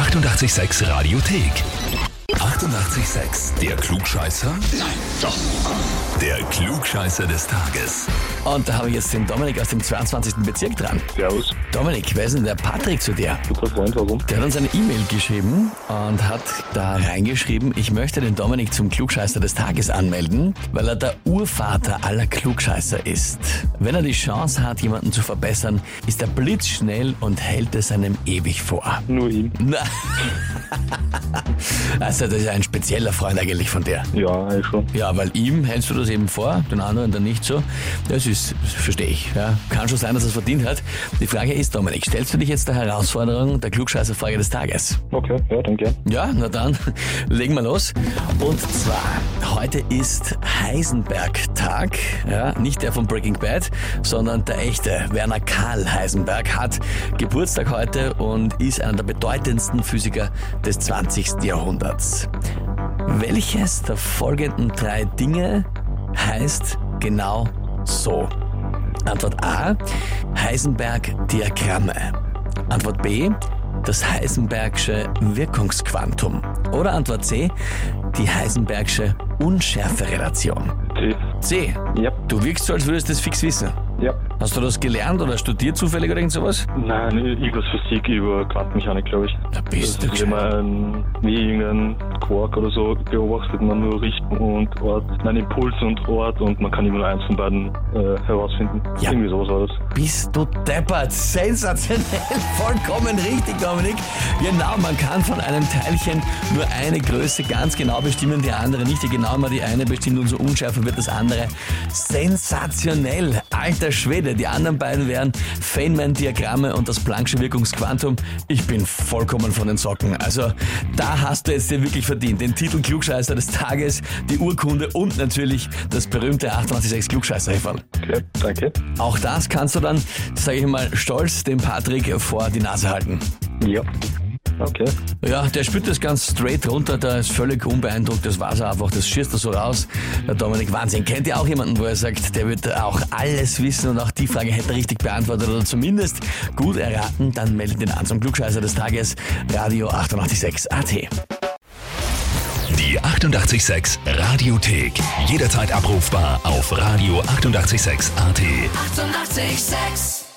886 Radiothek. 88,6. Der Klugscheißer? Nein, doch. Der Klugscheißer des Tages. Und da habe ich jetzt den Dominik aus dem 22. Bezirk dran. Servus. Dominik, wer ist denn der Patrick zu dir? Guter Freund, warum? Der hat uns eine E-Mail geschrieben und hat da reingeschrieben, ich möchte den Dominik zum Klugscheißer des Tages anmelden, weil er der Urvater aller Klugscheißer ist. Wenn er die Chance hat, jemanden zu verbessern, ist er blitzschnell und hält es einem ewig vor. Nur ihm. Na. Also, das ist ein spezieller Freund eigentlich von dir. Ja, eigentlich schon. Ja, weil ihm hältst du das eben vor, den anderen dann nicht so. Das ist, verstehe ich. Ja. Kann schon sein, dass er es verdient hat. Die Frage ist, Dominik, stellst du dich jetzt der Herausforderung der Klugscheißer-Frage des Tages? Okay, ja, dann gern. Ja, na dann, legen wir los. Und zwar, heute ist Heisenberg-Tag. Ja, nicht der von Breaking Bad, sondern der echte Werner Karl Heisenberg hat Geburtstag heute und ist einer der bedeutendsten Physiker des 20. Jahrhunderts. Welches der folgenden drei Dinge heißt genau so? Antwort A, Heisenberg-Diagramme. Antwort B, das Heisenbergsche Wirkungsquantum. Oder Antwort C, die Heisenbergsche Unschärferelation. C. C, Ja. du wirkst so, als würdest du das fix wissen. Ja. Hast du das gelernt oder studiert zufällig oder irgend sowas? Nein, irgendwas Physik über Quantenmechanik, glaube ich. Da bist du das ist, wenn gescheit. man wie irgendeinen Quark oder so beobachtet, man nur Richtung und Ort, nein, Impuls und Ort und man kann immer nur eins von beiden äh, herausfinden. Ja. Irgendwie sowas war das. Bist du deppert? Sensationell, vollkommen richtig, Dominik. Genau, man kann von einem Teilchen nur eine Größe ganz genau bestimmen, die andere nicht. Je genauer man die eine bestimmt, umso unschärfer wird das andere. Sensationell, alter Schwede. Die anderen beiden wären Feynman-Diagramme und das Planck'sche Wirkungsquantum. Ich bin vollkommen von den Socken. Also da hast du jetzt dir wirklich verdient. Den Titel Klugscheißer des Tages, die Urkunde und natürlich das berühmte 886 klugscheißer -Häferl. Okay, danke. Auch das kannst du dann, sage ich mal, stolz dem Patrick vor die Nase halten. Ja. Okay. Ja, der spürt das ganz straight runter, der ist völlig unbeeindruckt, das war's einfach, das schießt er so raus. Der Dominik Wahnsinn. Kennt ihr auch jemanden, wo er sagt, der wird auch alles wissen und auch die Frage hätte er richtig beantwortet oder zumindest gut erraten, dann meldet ihn an zum Klugscheißer des Tages, Radio 886 AT. Die 88,6 Radiothek. Jederzeit abrufbar auf radio886.at. 88,6. Eighty-eight, sex.